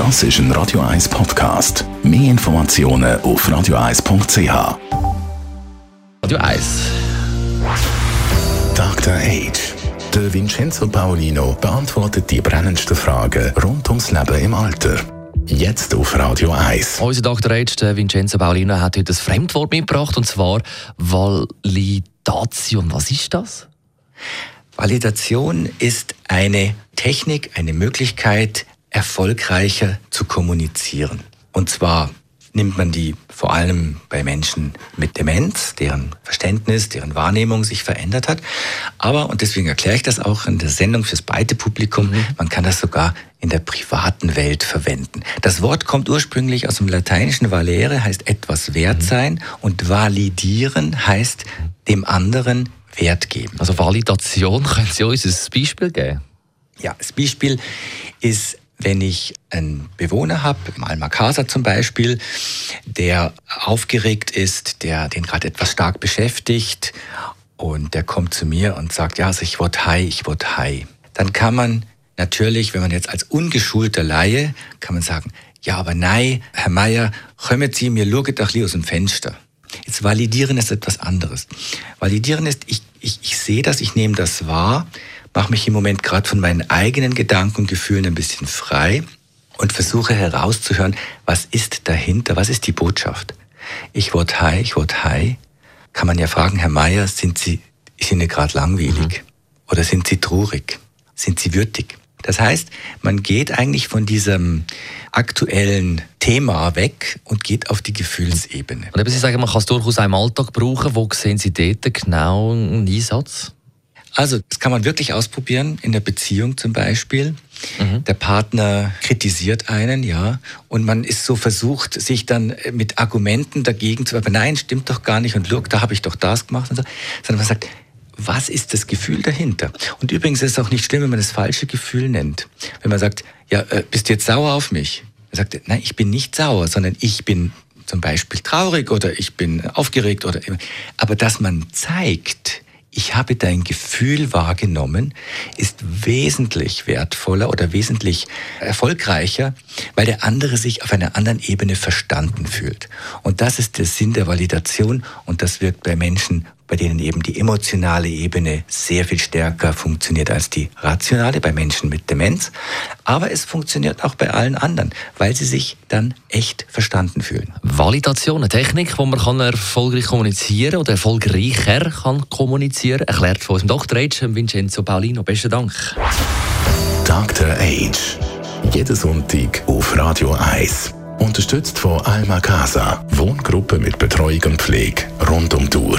Das ist ein Radio 1 Podcast. Mehr Informationen auf radio1.ch. Radio 1. Dr. Age. Der Vincenzo Paolino beantwortet die brennendsten Fragen rund ums Leben im Alter. Jetzt auf Radio 1. Unser Dr. Age, der Vincenzo Paolino, hat heute ein Fremdwort mitgebracht, und zwar Validation. Was ist das? Validation ist eine Technik, eine Möglichkeit, erfolgreicher zu kommunizieren. Und zwar nimmt man die vor allem bei Menschen mit Demenz, deren Verständnis, deren Wahrnehmung sich verändert hat. Aber, und deswegen erkläre ich das auch in der Sendung fürs breite Publikum, mhm. man kann das sogar in der privaten Welt verwenden. Das Wort kommt ursprünglich aus dem lateinischen valere, heißt etwas wert mhm. sein, mhm. und validieren heißt dem anderen Wert geben. Also Validation, können Sie uns ein Beispiel geben? Ja, das Beispiel ist wenn ich einen Bewohner habe, im Almakasa zum Beispiel, der aufgeregt ist, der den gerade etwas stark beschäftigt und der kommt zu mir und sagt, ja, also ich wollte high, ich wollte high. Dann kann man natürlich, wenn man jetzt als ungeschulter Laie, kann man sagen, ja, aber nein, Herr Meier, kommen Sie, mir schauen doch aus dem Fenster. Jetzt validieren ist etwas anderes. Validieren ist, ich, ich, ich sehe das, ich nehme das wahr, mache mich im Moment gerade von meinen eigenen Gedanken und Gefühlen ein bisschen frei und versuche herauszuhören, was ist dahinter, was ist die Botschaft. Ich wurde high, ich wurde high. Kann man ja fragen, Herr Meier, sind Sie, ist Ihnen gerade langweilig? Mhm. Oder sind Sie traurig? Sind Sie würdig? Das heißt, man geht eigentlich von diesem aktuellen Thema weg und geht auf die Gefühlsebene. Und eben Sie sagen, man kann es durchaus auch im Alltag brauchen. Wo sehen Sie dort genau einen Einsatz? Also, das kann man wirklich ausprobieren, in der Beziehung zum Beispiel. Mhm. Der Partner kritisiert einen, ja, und man ist so versucht, sich dann mit Argumenten dagegen zu, aber nein, stimmt doch gar nicht und look, da habe ich doch das gemacht und so, sondern man sagt, was ist das Gefühl dahinter? Und übrigens ist es auch nicht schlimm, wenn man das falsche Gefühl nennt. Wenn man sagt, ja, äh, bist du jetzt sauer auf mich? Er sagt, nein, ich bin nicht sauer, sondern ich bin zum Beispiel traurig oder ich bin aufgeregt oder, aber dass man zeigt, ich habe dein Gefühl wahrgenommen, ist wesentlich wertvoller oder wesentlich erfolgreicher, weil der andere sich auf einer anderen Ebene verstanden fühlt. Und das ist der Sinn der Validation und das wirkt bei Menschen bei denen eben die emotionale Ebene sehr viel stärker funktioniert als die rationale bei Menschen mit Demenz. Aber es funktioniert auch bei allen anderen, weil sie sich dann echt verstanden fühlen. Validation, eine Technik, wo man kann erfolgreich kommunizieren oder erfolgreicher kann kommunizieren, erklärt von unserem Dr. H. Vincenzo Paulino. Besten Dank. Dr. H. Jeden Sonntag auf Radio 1. Unterstützt von Alma Casa, Wohngruppe mit Betreuung und Pflege rund um die Uhr